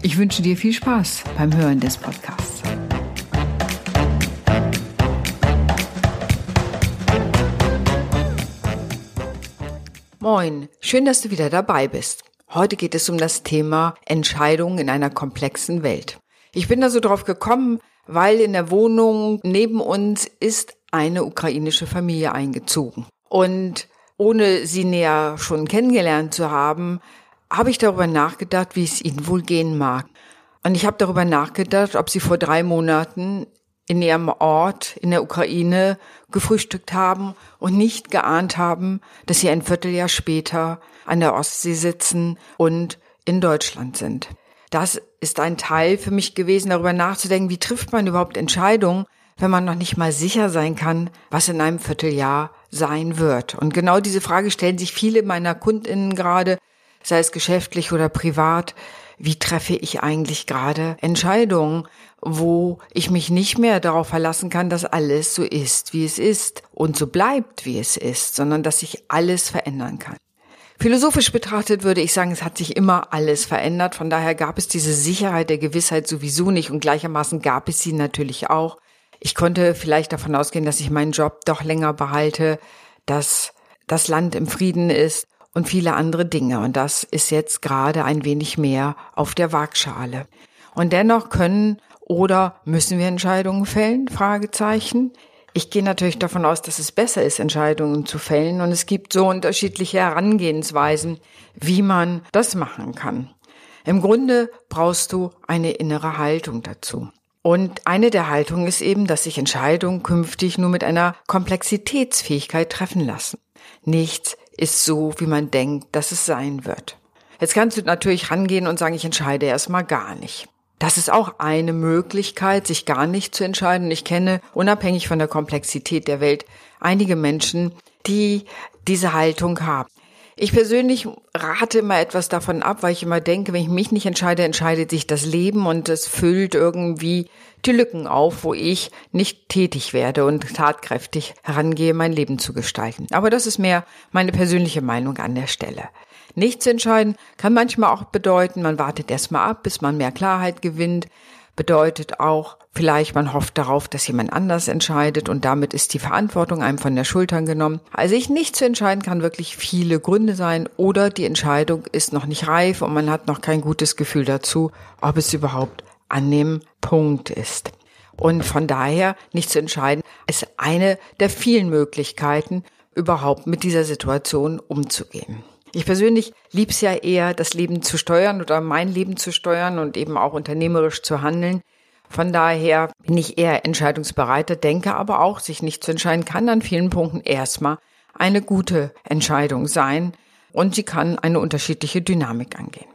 Ich wünsche dir viel Spaß beim Hören des Podcasts. Moin, schön, dass du wieder dabei bist. Heute geht es um das Thema Entscheidungen in einer komplexen Welt. Ich bin da so drauf gekommen, weil in der Wohnung neben uns ist eine ukrainische Familie eingezogen. Und ohne sie näher schon kennengelernt zu haben, habe ich darüber nachgedacht, wie es ihnen wohl gehen mag. Und ich habe darüber nachgedacht, ob sie vor drei Monaten in ihrem Ort in der Ukraine gefrühstückt haben und nicht geahnt haben, dass sie ein Vierteljahr später an der Ostsee sitzen und in Deutschland sind. Das ist ein Teil für mich gewesen, darüber nachzudenken, wie trifft man überhaupt Entscheidungen, wenn man noch nicht mal sicher sein kann, was in einem Vierteljahr sein wird. Und genau diese Frage stellen sich viele meiner Kundinnen gerade, sei es geschäftlich oder privat. Wie treffe ich eigentlich gerade Entscheidungen? wo ich mich nicht mehr darauf verlassen kann, dass alles so ist, wie es ist und so bleibt, wie es ist, sondern dass sich alles verändern kann. Philosophisch betrachtet würde ich sagen, es hat sich immer alles verändert. Von daher gab es diese Sicherheit der Gewissheit sowieso nicht und gleichermaßen gab es sie natürlich auch. Ich konnte vielleicht davon ausgehen, dass ich meinen Job doch länger behalte, dass das Land im Frieden ist und viele andere Dinge. Und das ist jetzt gerade ein wenig mehr auf der Waagschale. Und dennoch können oder müssen wir Entscheidungen fällen? Fragezeichen. Ich gehe natürlich davon aus, dass es besser ist, Entscheidungen zu fällen. Und es gibt so unterschiedliche Herangehensweisen, wie man das machen kann. Im Grunde brauchst du eine innere Haltung dazu. Und eine der Haltungen ist eben, dass sich Entscheidungen künftig nur mit einer Komplexitätsfähigkeit treffen lassen. Nichts ist so, wie man denkt, dass es sein wird. Jetzt kannst du natürlich rangehen und sagen, ich entscheide erstmal gar nicht. Das ist auch eine Möglichkeit, sich gar nicht zu entscheiden. Ich kenne, unabhängig von der Komplexität der Welt, einige Menschen, die diese Haltung haben. Ich persönlich rate immer etwas davon ab, weil ich immer denke, wenn ich mich nicht entscheide, entscheidet sich das Leben und es füllt irgendwie die Lücken auf, wo ich nicht tätig werde und tatkräftig herangehe, mein Leben zu gestalten. Aber das ist mehr meine persönliche Meinung an der Stelle. Nicht zu entscheiden kann manchmal auch bedeuten, man wartet erstmal ab, bis man mehr Klarheit gewinnt. Bedeutet auch, vielleicht man hofft darauf, dass jemand anders entscheidet und damit ist die Verantwortung einem von der Schultern genommen. Also ich nicht zu entscheiden kann wirklich viele Gründe sein oder die Entscheidung ist noch nicht reif und man hat noch kein gutes Gefühl dazu, ob es überhaupt an dem Punkt ist. Und von daher nicht zu entscheiden, ist eine der vielen Möglichkeiten, überhaupt mit dieser Situation umzugehen. Ich persönlich lieb's ja eher, das Leben zu steuern oder mein Leben zu steuern und eben auch unternehmerisch zu handeln. Von daher bin ich eher entscheidungsbereiter, denke aber auch, sich nicht zu entscheiden kann an vielen Punkten erstmal eine gute Entscheidung sein und sie kann eine unterschiedliche Dynamik angehen.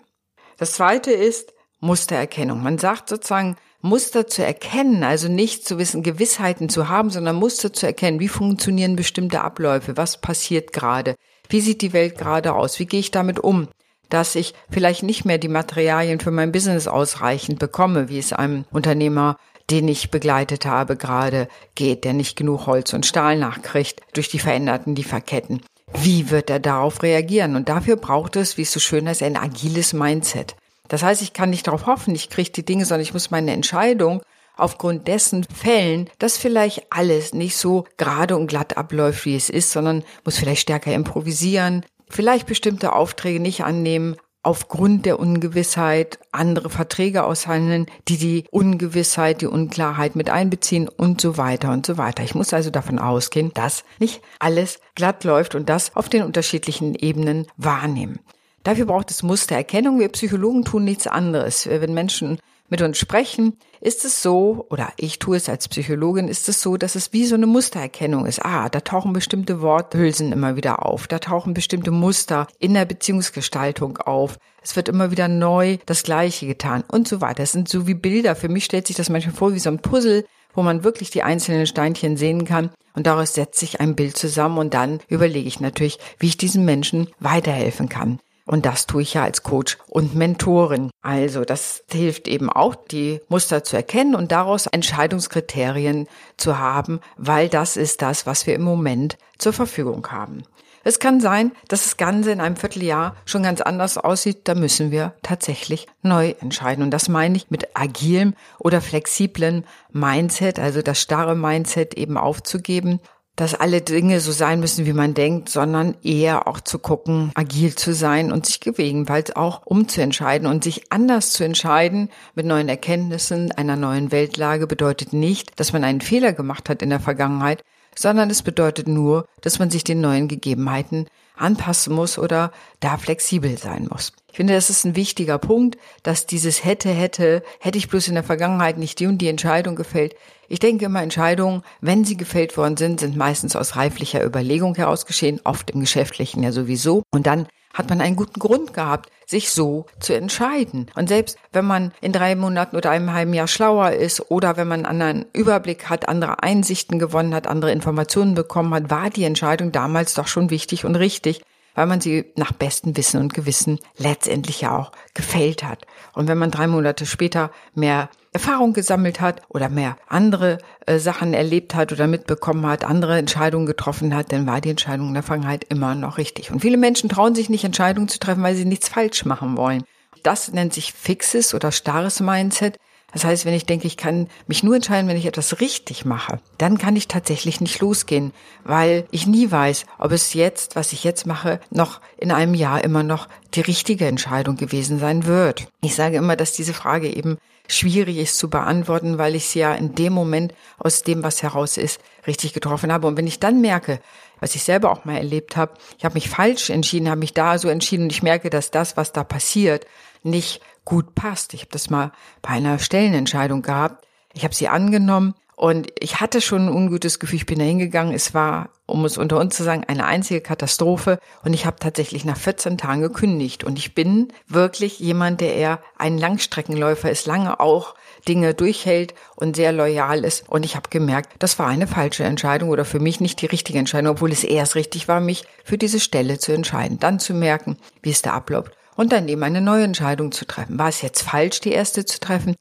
Das zweite ist Mustererkennung. Man sagt sozusagen, Muster zu erkennen, also nicht zu wissen, Gewissheiten zu haben, sondern Muster zu erkennen. Wie funktionieren bestimmte Abläufe? Was passiert gerade? Wie sieht die Welt gerade aus? Wie gehe ich damit um? Dass ich vielleicht nicht mehr die Materialien für mein Business ausreichend bekomme, wie es einem Unternehmer den ich begleitet habe, gerade geht, der nicht genug Holz und Stahl nachkriegt durch die veränderten Lieferketten. Wie wird er darauf reagieren? Und dafür braucht es, wie es so schön heißt, ein agiles Mindset. Das heißt, ich kann nicht darauf hoffen, ich kriege die Dinge, sondern ich muss meine Entscheidung aufgrund dessen fällen, dass vielleicht alles nicht so gerade und glatt abläuft, wie es ist, sondern muss vielleicht stärker improvisieren, vielleicht bestimmte Aufträge nicht annehmen, aufgrund der Ungewissheit andere Verträge aushandeln, die die Ungewissheit, die Unklarheit mit einbeziehen und so weiter und so weiter. Ich muss also davon ausgehen, dass nicht alles glatt läuft und das auf den unterschiedlichen Ebenen wahrnehmen. Dafür braucht es Mustererkennung. Wir Psychologen tun nichts anderes. Wenn Menschen mit uns sprechen, ist es so, oder ich tue es als Psychologin, ist es so, dass es wie so eine Mustererkennung ist. Ah, da tauchen bestimmte Worthülsen immer wieder auf, da tauchen bestimmte Muster in der Beziehungsgestaltung auf. Es wird immer wieder neu das Gleiche getan und so weiter. Das sind so wie Bilder. Für mich stellt sich das manchmal vor wie so ein Puzzle, wo man wirklich die einzelnen Steinchen sehen kann und daraus setzt sich ein Bild zusammen und dann überlege ich natürlich, wie ich diesen Menschen weiterhelfen kann. Und das tue ich ja als Coach und Mentorin. Also das hilft eben auch, die Muster zu erkennen und daraus Entscheidungskriterien zu haben, weil das ist das, was wir im Moment zur Verfügung haben. Es kann sein, dass das Ganze in einem Vierteljahr schon ganz anders aussieht. Da müssen wir tatsächlich neu entscheiden. Und das meine ich mit agilem oder flexiblen Mindset, also das starre Mindset eben aufzugeben dass alle Dinge so sein müssen, wie man denkt, sondern eher auch zu gucken, agil zu sein und sich gegebenenfalls auch umzuentscheiden und sich anders zu entscheiden mit neuen Erkenntnissen einer neuen Weltlage bedeutet nicht, dass man einen Fehler gemacht hat in der Vergangenheit, sondern es bedeutet nur, dass man sich den neuen Gegebenheiten anpassen muss oder da flexibel sein muss. Ich finde, das ist ein wichtiger Punkt, dass dieses hätte, hätte, hätte ich bloß in der Vergangenheit nicht die und die Entscheidung gefällt. Ich denke immer, Entscheidungen, wenn sie gefällt worden sind, sind meistens aus reiflicher Überlegung heraus geschehen, oft im Geschäftlichen ja sowieso. Und dann hat man einen guten Grund gehabt, sich so zu entscheiden. Und selbst wenn man in drei Monaten oder einem halben Jahr schlauer ist oder wenn man einen anderen Überblick hat, andere Einsichten gewonnen hat, andere Informationen bekommen hat, war die Entscheidung damals doch schon wichtig und richtig weil man sie nach bestem Wissen und Gewissen letztendlich ja auch gefällt hat. Und wenn man drei Monate später mehr Erfahrung gesammelt hat oder mehr andere äh, Sachen erlebt hat oder mitbekommen hat, andere Entscheidungen getroffen hat, dann war die Entscheidung in der Vergangenheit immer noch richtig. Und viele Menschen trauen sich nicht, Entscheidungen zu treffen, weil sie nichts falsch machen wollen. Das nennt sich fixes oder starres Mindset. Das heißt, wenn ich denke, ich kann mich nur entscheiden, wenn ich etwas richtig mache, dann kann ich tatsächlich nicht losgehen, weil ich nie weiß, ob es jetzt, was ich jetzt mache, noch in einem Jahr immer noch die richtige Entscheidung gewesen sein wird. Ich sage immer, dass diese Frage eben schwierig ist zu beantworten, weil ich sie ja in dem Moment aus dem, was heraus ist, richtig getroffen habe. Und wenn ich dann merke, was ich selber auch mal erlebt habe, ich habe mich falsch entschieden, habe mich da so entschieden und ich merke, dass das, was da passiert, nicht gut passt. Ich habe das mal bei einer Stellenentscheidung gehabt. Ich habe sie angenommen und ich hatte schon ein ungutes Gefühl. Ich bin da hingegangen. Es war, um es unter uns zu sagen, eine einzige Katastrophe. Und ich habe tatsächlich nach 14 Tagen gekündigt. Und ich bin wirklich jemand, der eher ein Langstreckenläufer ist, lange auch Dinge durchhält und sehr loyal ist. Und ich habe gemerkt, das war eine falsche Entscheidung oder für mich nicht die richtige Entscheidung, obwohl es erst richtig war, mich für diese Stelle zu entscheiden. Dann zu merken, wie es da abläuft und dann eben eine neue Entscheidung zu treffen. War es jetzt falsch, die erste zu treffen?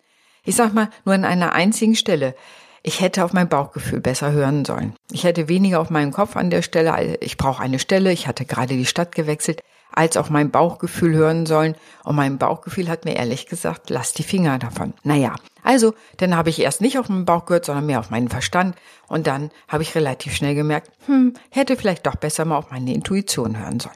Ich sag mal, nur an einer einzigen Stelle. Ich hätte auf mein Bauchgefühl besser hören sollen. Ich hätte weniger auf meinen Kopf an der Stelle. Ich brauche eine Stelle. Ich hatte gerade die Stadt gewechselt, als auf mein Bauchgefühl hören sollen. Und mein Bauchgefühl hat mir ehrlich gesagt, lass die Finger davon. Naja, also, dann habe ich erst nicht auf meinen Bauch gehört, sondern mehr auf meinen Verstand. Und dann habe ich relativ schnell gemerkt, hm, hätte vielleicht doch besser mal auf meine Intuition hören sollen.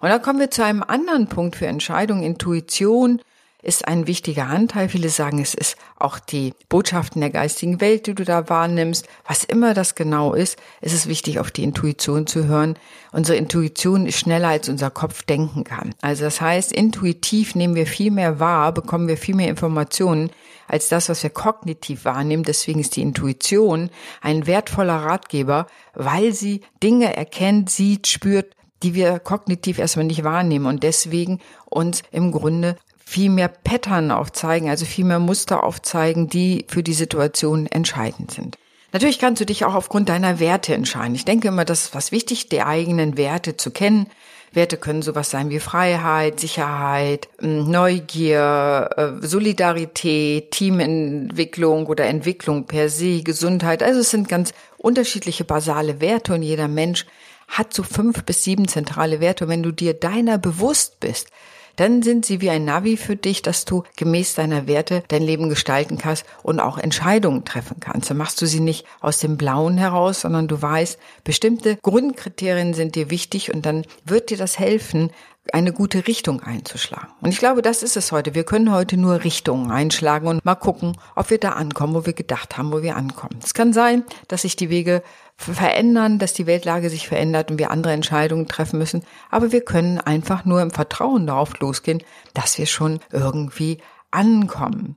Und da kommen wir zu einem anderen Punkt für Entscheidungen. Intuition ist ein wichtiger Anteil. Viele sagen, es ist auch die Botschaften der geistigen Welt, die du da wahrnimmst. Was immer das genau ist, ist es wichtig, auf die Intuition zu hören. Unsere Intuition ist schneller, als unser Kopf denken kann. Also das heißt, intuitiv nehmen wir viel mehr wahr, bekommen wir viel mehr Informationen als das, was wir kognitiv wahrnehmen. Deswegen ist die Intuition ein wertvoller Ratgeber, weil sie Dinge erkennt, sieht, spürt, die wir kognitiv erstmal nicht wahrnehmen und deswegen uns im Grunde viel mehr Pattern aufzeigen, also viel mehr Muster aufzeigen, die für die Situation entscheidend sind. Natürlich kannst du dich auch aufgrund deiner Werte entscheiden. Ich denke immer, das ist was wichtig, die eigenen Werte zu kennen. Werte können sowas sein wie Freiheit, Sicherheit, hm, Neugier, äh, Solidarität, Teamentwicklung oder Entwicklung per se, Gesundheit. Also es sind ganz unterschiedliche basale Werte und jeder Mensch hat so fünf bis sieben zentrale Werte. Und wenn du dir deiner bewusst bist, dann sind sie wie ein Navi für dich, dass du gemäß deiner Werte dein Leben gestalten kannst und auch Entscheidungen treffen kannst. Dann machst du sie nicht aus dem Blauen heraus, sondern du weißt, bestimmte Grundkriterien sind dir wichtig und dann wird dir das helfen, eine gute Richtung einzuschlagen. Und ich glaube, das ist es heute. Wir können heute nur Richtungen einschlagen und mal gucken, ob wir da ankommen, wo wir gedacht haben, wo wir ankommen. Es kann sein, dass sich die Wege verändern, dass die Weltlage sich verändert und wir andere Entscheidungen treffen müssen. Aber wir können einfach nur im Vertrauen darauf losgehen, dass wir schon irgendwie ankommen.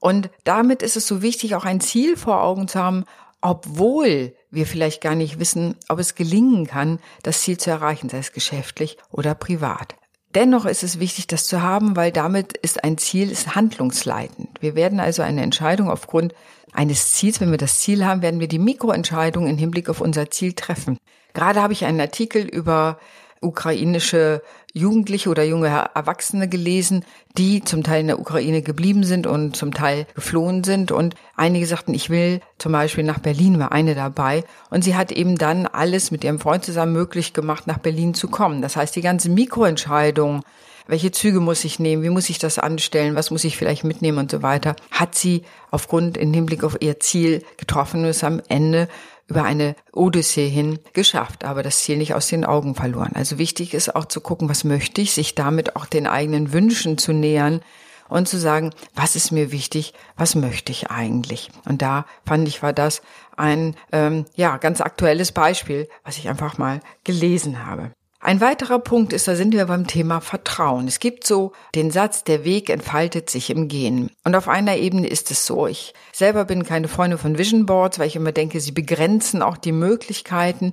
Und damit ist es so wichtig, auch ein Ziel vor Augen zu haben, obwohl wir vielleicht gar nicht wissen, ob es gelingen kann, das Ziel zu erreichen, sei es geschäftlich oder privat. Dennoch ist es wichtig, das zu haben, weil damit ist ein Ziel ist handlungsleitend. Wir werden also eine Entscheidung aufgrund eines Ziels, wenn wir das Ziel haben, werden wir die Mikroentscheidung im Hinblick auf unser Ziel treffen. Gerade habe ich einen Artikel über ukrainische Jugendliche oder junge Erwachsene gelesen, die zum Teil in der Ukraine geblieben sind und zum Teil geflohen sind. Und einige sagten, ich will zum Beispiel nach Berlin, war eine dabei. Und sie hat eben dann alles mit ihrem Freund zusammen möglich gemacht, nach Berlin zu kommen. Das heißt, die ganzen Mikroentscheidungen, welche Züge muss ich nehmen, wie muss ich das anstellen, was muss ich vielleicht mitnehmen und so weiter, hat sie aufgrund in Hinblick auf ihr Ziel getroffen und ist am Ende über eine Odyssee hin geschafft, aber das Ziel nicht aus den Augen verloren. Also wichtig ist auch zu gucken, was möchte ich, sich damit auch den eigenen Wünschen zu nähern und zu sagen, was ist mir wichtig, was möchte ich eigentlich. Und da fand ich, war das ein ähm, ja ganz aktuelles Beispiel, was ich einfach mal gelesen habe. Ein weiterer Punkt ist, da sind wir beim Thema Vertrauen. Es gibt so den Satz, der Weg entfaltet sich im Gehen. Und auf einer Ebene ist es so. Ich selber bin keine Freundin von Vision Boards, weil ich immer denke, sie begrenzen auch die Möglichkeiten.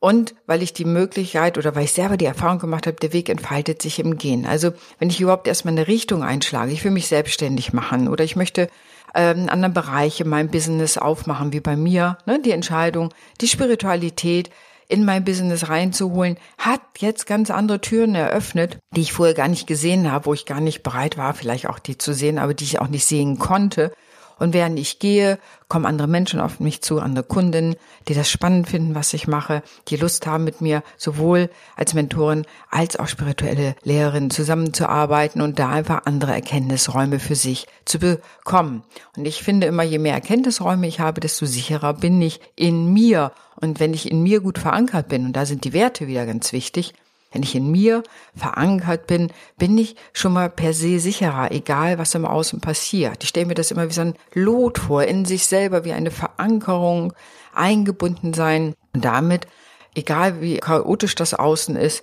Und weil ich die Möglichkeit oder weil ich selber die Erfahrung gemacht habe, der Weg entfaltet sich im Gehen. Also wenn ich überhaupt erstmal eine Richtung einschlage, ich will mich selbstständig machen oder ich möchte ähm, anderen Bereiche mein Business aufmachen, wie bei mir, ne, die Entscheidung, die Spiritualität, in mein Business reinzuholen, hat jetzt ganz andere Türen eröffnet, die ich vorher gar nicht gesehen habe, wo ich gar nicht bereit war, vielleicht auch die zu sehen, aber die ich auch nicht sehen konnte. Und während ich gehe, kommen andere Menschen auf mich zu, andere Kunden, die das spannend finden, was ich mache, die Lust haben, mit mir sowohl als Mentorin als auch spirituelle Lehrerin zusammenzuarbeiten und da einfach andere Erkenntnisräume für sich zu bekommen. Und ich finde immer, je mehr Erkenntnisräume ich habe, desto sicherer bin ich in mir. Und wenn ich in mir gut verankert bin, und da sind die Werte wieder ganz wichtig, wenn ich in mir verankert bin, bin ich schon mal per se sicherer, egal was im Außen passiert. Ich stelle mir das immer wie so ein Lot vor, in sich selber wie eine Verankerung, eingebunden sein und damit, egal wie chaotisch das Außen ist,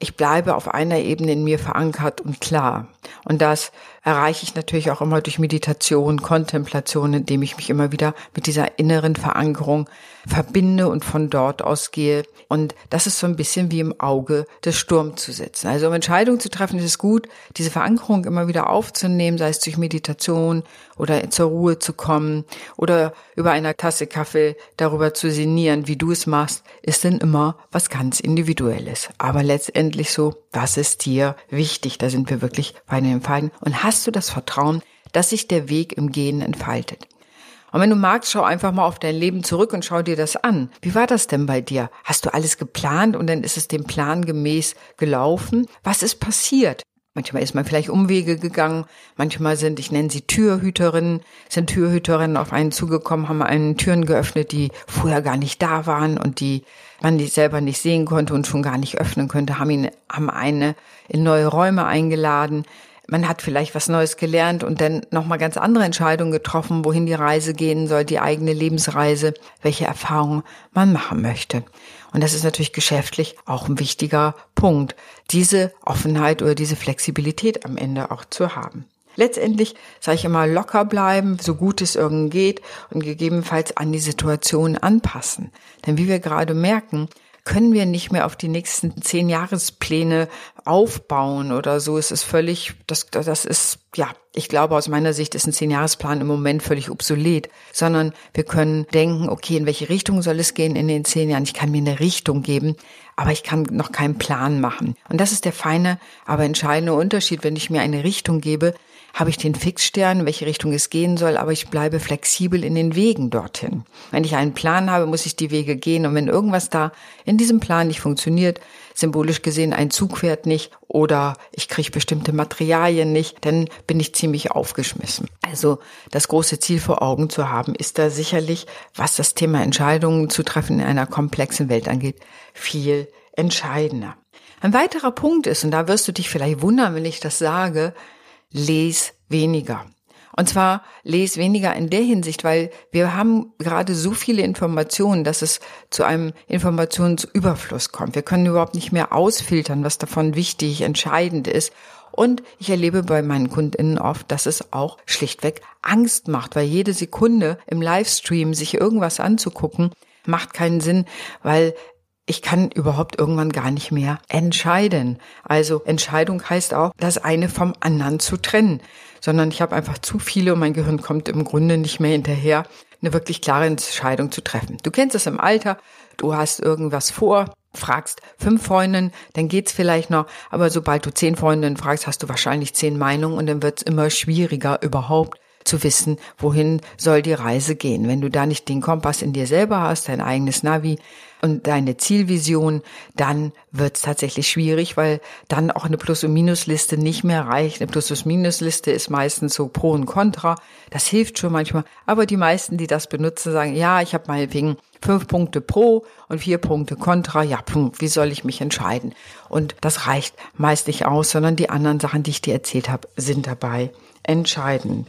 ich bleibe auf einer Ebene in mir verankert und klar. Und das erreiche ich natürlich auch immer durch Meditation, Kontemplation, indem ich mich immer wieder mit dieser inneren Verankerung verbinde und von dort aus gehe. Und das ist so ein bisschen wie im Auge des Sturms zu sitzen. Also um Entscheidungen zu treffen, ist es gut, diese Verankerung immer wieder aufzunehmen, sei es durch Meditation oder zur Ruhe zu kommen oder über einer Tasse Kaffee darüber zu sinnieren, wie du es machst, ist denn immer was ganz Individuelles. Aber letztendlich so, was ist dir wichtig? Da sind wir wirklich bei den Entscheiden. Und hast du das Vertrauen, dass sich der Weg im Gehen entfaltet? Und wenn du magst, schau einfach mal auf dein Leben zurück und schau dir das an. Wie war das denn bei dir? Hast du alles geplant und dann ist es dem Plan gemäß gelaufen? Was ist passiert? Manchmal ist man vielleicht Umwege gegangen, manchmal sind, ich nenne sie Türhüterinnen, sind Türhüterinnen auf einen zugekommen, haben einen Türen geöffnet, die vorher gar nicht da waren und die man selber nicht sehen konnte und schon gar nicht öffnen könnte, haben ihn, haben eine in neue Räume eingeladen, man hat vielleicht was Neues gelernt und dann nochmal ganz andere Entscheidungen getroffen, wohin die Reise gehen soll, die eigene Lebensreise, welche Erfahrungen man machen möchte. Und das ist natürlich geschäftlich auch ein wichtiger Punkt, diese Offenheit oder diese Flexibilität am Ende auch zu haben. Letztendlich sage ich immer locker bleiben, so gut es irgend geht und gegebenenfalls an die Situation anpassen. Denn wie wir gerade merken, können wir nicht mehr auf die nächsten zehn Jahrespläne aufbauen oder so. Es ist völlig, das, das ist, ja, ich glaube, aus meiner Sicht ist ein Zehn-Jahresplan im Moment völlig obsolet, sondern wir können denken, okay, in welche Richtung soll es gehen in den zehn Jahren? Ich kann mir eine Richtung geben, aber ich kann noch keinen Plan machen. Und das ist der feine, aber entscheidende Unterschied, wenn ich mir eine Richtung gebe, habe ich den Fixstern, in welche Richtung es gehen soll, aber ich bleibe flexibel in den Wegen dorthin. Wenn ich einen Plan habe, muss ich die Wege gehen und wenn irgendwas da in diesem Plan nicht funktioniert, symbolisch gesehen ein Zug fährt nicht oder ich kriege bestimmte Materialien nicht, dann bin ich ziemlich aufgeschmissen. Also das große Ziel vor Augen zu haben, ist da sicherlich, was das Thema Entscheidungen zu treffen in einer komplexen Welt angeht, viel entscheidender. Ein weiterer Punkt ist, und da wirst du dich vielleicht wundern, wenn ich das sage, les weniger. Und zwar lese weniger in der Hinsicht, weil wir haben gerade so viele Informationen, dass es zu einem Informationsüberfluss kommt. Wir können überhaupt nicht mehr ausfiltern, was davon wichtig, entscheidend ist. Und ich erlebe bei meinen KundInnen oft, dass es auch schlichtweg Angst macht, weil jede Sekunde im Livestream sich irgendwas anzugucken, macht keinen Sinn, weil ich kann überhaupt irgendwann gar nicht mehr entscheiden. Also Entscheidung heißt auch, das eine vom anderen zu trennen, sondern ich habe einfach zu viele und mein Gehirn kommt im Grunde nicht mehr hinterher, eine wirklich klare Entscheidung zu treffen. Du kennst es im Alter, du hast irgendwas vor, fragst fünf Freundinnen, dann geht's vielleicht noch, aber sobald du zehn Freundinnen fragst, hast du wahrscheinlich zehn Meinungen und dann wird's immer schwieriger überhaupt zu wissen, wohin soll die Reise gehen. Wenn du da nicht den Kompass in dir selber hast, dein eigenes Navi und deine Zielvision, dann wird es tatsächlich schwierig, weil dann auch eine Plus- und Minusliste nicht mehr reicht. Eine Plus- und Minusliste ist meistens so Pro und Contra. Das hilft schon manchmal. Aber die meisten, die das benutzen, sagen, ja, ich habe meinetwegen fünf Punkte Pro und vier Punkte Contra. Ja, wie soll ich mich entscheiden? Und das reicht meist nicht aus, sondern die anderen Sachen, die ich dir erzählt habe, sind dabei entscheidend.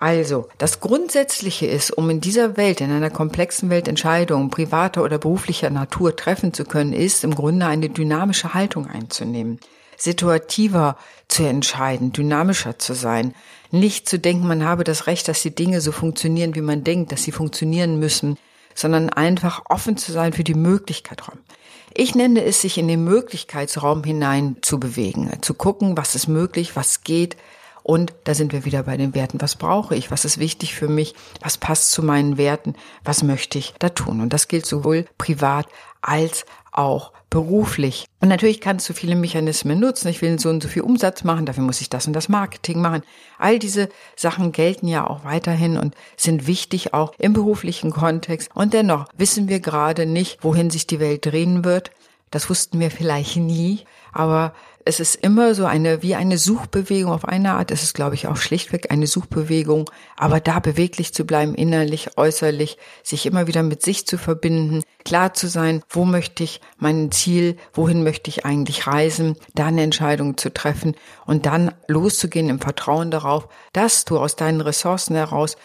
Also, das Grundsätzliche ist, um in dieser Welt, in einer komplexen Welt Entscheidungen privater oder beruflicher Natur treffen zu können, ist im Grunde eine dynamische Haltung einzunehmen, situativer zu entscheiden, dynamischer zu sein, nicht zu denken, man habe das Recht, dass die Dinge so funktionieren, wie man denkt, dass sie funktionieren müssen, sondern einfach offen zu sein für die Möglichkeit. Ich nenne es, sich in den Möglichkeitsraum hinein zu bewegen, zu gucken, was ist möglich, was geht, und da sind wir wieder bei den Werten. Was brauche ich? Was ist wichtig für mich? Was passt zu meinen Werten? Was möchte ich da tun? Und das gilt sowohl privat als auch beruflich. Und natürlich kannst du viele Mechanismen nutzen. Ich will so und so viel Umsatz machen, dafür muss ich das und das Marketing machen. All diese Sachen gelten ja auch weiterhin und sind wichtig auch im beruflichen Kontext. Und dennoch wissen wir gerade nicht, wohin sich die Welt drehen wird. Das wussten wir vielleicht nie, aber es ist immer so eine, wie eine Suchbewegung auf eine Art. Es ist, glaube ich, auch schlichtweg eine Suchbewegung. Aber da beweglich zu bleiben, innerlich, äußerlich, sich immer wieder mit sich zu verbinden, klar zu sein, wo möchte ich mein Ziel, wohin möchte ich eigentlich reisen, da eine Entscheidung zu treffen und dann loszugehen im Vertrauen darauf, dass du aus deinen Ressourcen heraus,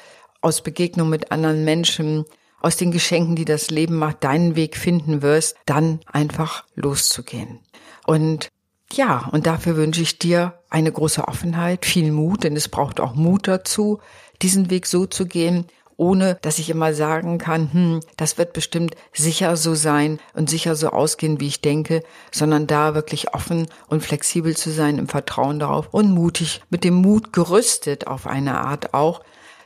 aus Begegnung mit anderen Menschen, aus den Geschenken, die das Leben macht, deinen Weg finden wirst, dann einfach loszugehen. Und ja, und dafür wünsche ich dir eine große Offenheit, viel Mut, denn es braucht auch Mut dazu, diesen Weg so zu gehen, ohne dass ich immer sagen kann, hm, das wird bestimmt sicher so sein und sicher so ausgehen, wie ich denke, sondern da wirklich offen und flexibel zu sein im Vertrauen darauf und mutig, mit dem Mut gerüstet auf eine Art auch,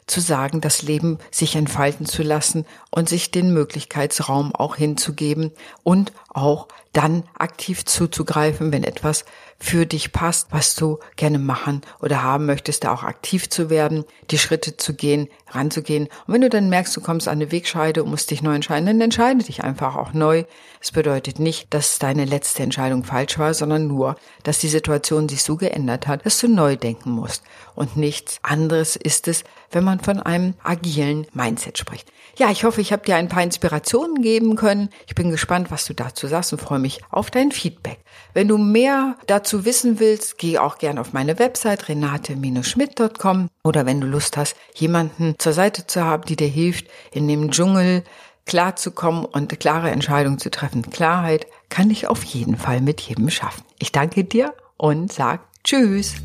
zu sagen, das Leben sich entfalten zu lassen und sich den Möglichkeitsraum auch hinzugeben und auch dann aktiv zuzugreifen, wenn etwas für dich passt, was du gerne machen oder haben möchtest, da auch aktiv zu werden, die Schritte zu gehen, ranzugehen. Und wenn du dann merkst, du kommst an eine Wegscheide und musst dich neu entscheiden, dann entscheide dich einfach auch neu. Es bedeutet nicht, dass deine letzte Entscheidung falsch war, sondern nur, dass die Situation sich so geändert hat, dass du neu denken musst. Und nichts anderes ist es, wenn man von einem agilen Mindset spricht. Ja, ich hoffe, ich habe dir ein paar Inspirationen geben können. Ich bin gespannt, was du dazu sagst und freue mich auf dein Feedback. Wenn du mehr dazu wissen willst, geh auch gerne auf meine Website renate-schmidt.com oder wenn du Lust hast, jemanden zur Seite zu haben, die dir hilft, in dem Dschungel klarzukommen und klare Entscheidungen zu treffen. Klarheit kann ich auf jeden Fall mit jedem schaffen. Ich danke dir und sag Tschüss.